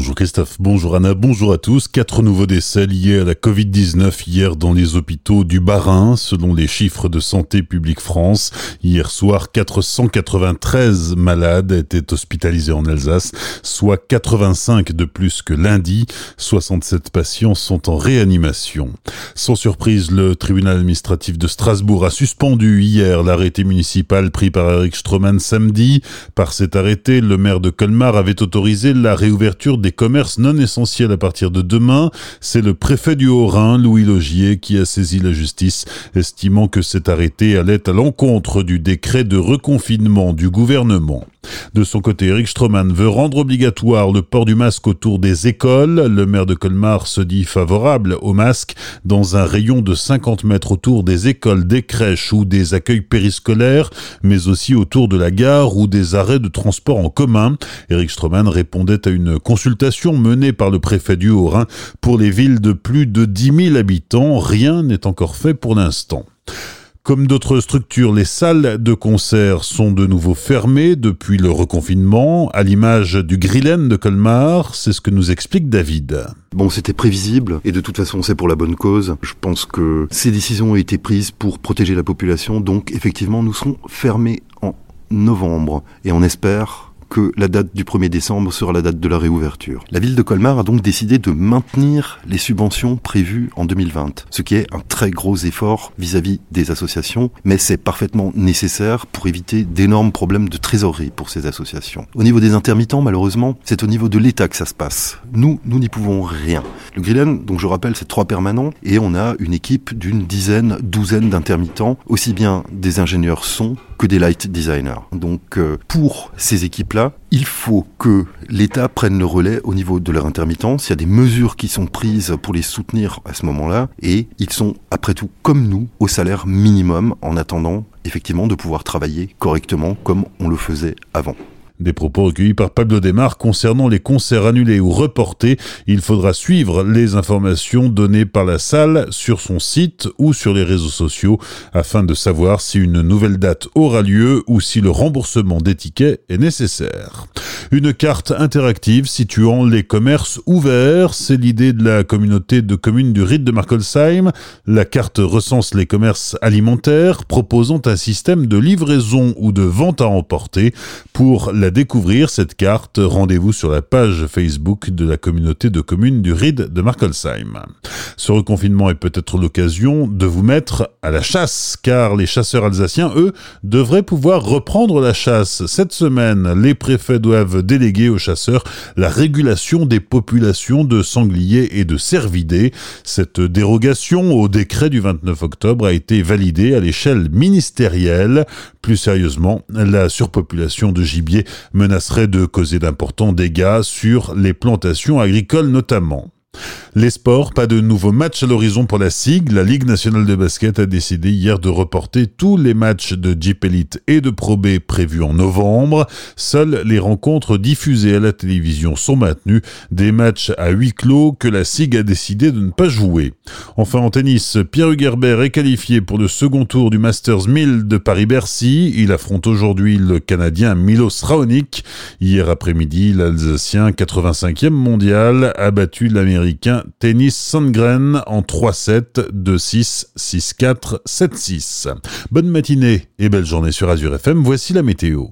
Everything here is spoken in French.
Bonjour Christophe, bonjour Anna, bonjour à tous. Quatre nouveaux décès liés à la Covid-19 hier dans les hôpitaux du Bas-Rhin, selon les chiffres de Santé publique France. Hier soir, 493 malades étaient hospitalisés en Alsace, soit 85 de plus que lundi. 67 patients sont en réanimation. Sans surprise, le tribunal administratif de Strasbourg a suspendu hier l'arrêté municipal pris par Eric Stroman samedi. Par cet arrêté, le maire de Colmar avait autorisé la réouverture des commerces non essentiels à partir de demain. C'est le préfet du Haut-Rhin, Louis Logier, qui a saisi la justice, estimant que cet arrêté allait à l'encontre du décret de reconfinement du gouvernement. De son côté, Eric Stroman veut rendre obligatoire le port du masque autour des écoles. Le maire de Colmar se dit favorable au masque dans un rayon de 50 mètres autour des écoles, des crèches ou des accueils périscolaires, mais aussi autour de la gare ou des arrêts de transport en commun. Eric Stroman répondait à une consultation menée par le préfet du Haut-Rhin pour les villes de plus de 10 000 habitants. Rien n'est encore fait pour l'instant. Comme d'autres structures, les salles de concert sont de nouveau fermées depuis le reconfinement, à l'image du Grillen de Colmar. C'est ce que nous explique David. Bon, c'était prévisible et de toute façon, c'est pour la bonne cause. Je pense que ces décisions ont été prises pour protéger la population. Donc, effectivement, nous serons fermés en novembre et on espère que la date du 1er décembre sera la date de la réouverture. La ville de Colmar a donc décidé de maintenir les subventions prévues en 2020, ce qui est un très gros effort vis-à-vis des associations, mais c'est parfaitement nécessaire pour éviter d'énormes problèmes de trésorerie pour ces associations. Au niveau des intermittents, malheureusement, c'est au niveau de l'État que ça se passe. Nous, nous n'y pouvons rien. Le Grillen, donc je rappelle, c'est trois permanents et on a une équipe d'une dizaine, douzaine d'intermittents, aussi bien des ingénieurs son que des light designers. Donc euh, pour ces équipes-là, il faut que l'État prenne le relais au niveau de leur intermittence. Il y a des mesures qui sont prises pour les soutenir à ce moment-là et ils sont après tout comme nous au salaire minimum en attendant effectivement de pouvoir travailler correctement comme on le faisait avant. Des propos recueillis par Pablo Desmar concernant les concerts annulés ou reportés. Il faudra suivre les informations données par la salle sur son site ou sur les réseaux sociaux afin de savoir si une nouvelle date aura lieu ou si le remboursement des tickets est nécessaire. Une carte interactive situant les commerces ouverts, c'est l'idée de la communauté de communes du Rite de Markolsheim. La carte recense les commerces alimentaires proposant un système de livraison ou de vente à emporter pour la découvrir, cette carte, rendez-vous sur la page Facebook de la communauté de communes du RID de Markolsheim. Ce reconfinement est peut-être l'occasion de vous mettre à la chasse, car les chasseurs alsaciens, eux, devraient pouvoir reprendre la chasse. Cette semaine, les préfets doivent déléguer aux chasseurs la régulation des populations de sangliers et de cervidés. Cette dérogation au décret du 29 octobre a été validée à l'échelle ministérielle. Plus sérieusement, la surpopulation de gibier menacerait de causer d'importants dégâts sur les plantations agricoles notamment. Les sports, pas de nouveaux matchs à l'horizon pour la SIG. La Ligue nationale de basket a décidé hier de reporter tous les matchs de Jeep Elite et de Pro B prévus en novembre. Seules les rencontres diffusées à la télévision sont maintenues. Des matchs à huis clos que la SIG a décidé de ne pas jouer. Enfin en tennis, Pierre Hugerbert est qualifié pour le second tour du Masters 1000 de Paris-Bercy. Il affronte aujourd'hui le Canadien Milos Raonic. Hier après-midi, l'Alsacien 85e mondial a battu Tennis Sandgren en 3-7, 2-6, 6-4, 7-6. Bonne matinée et belle journée sur Azure FM, voici la météo.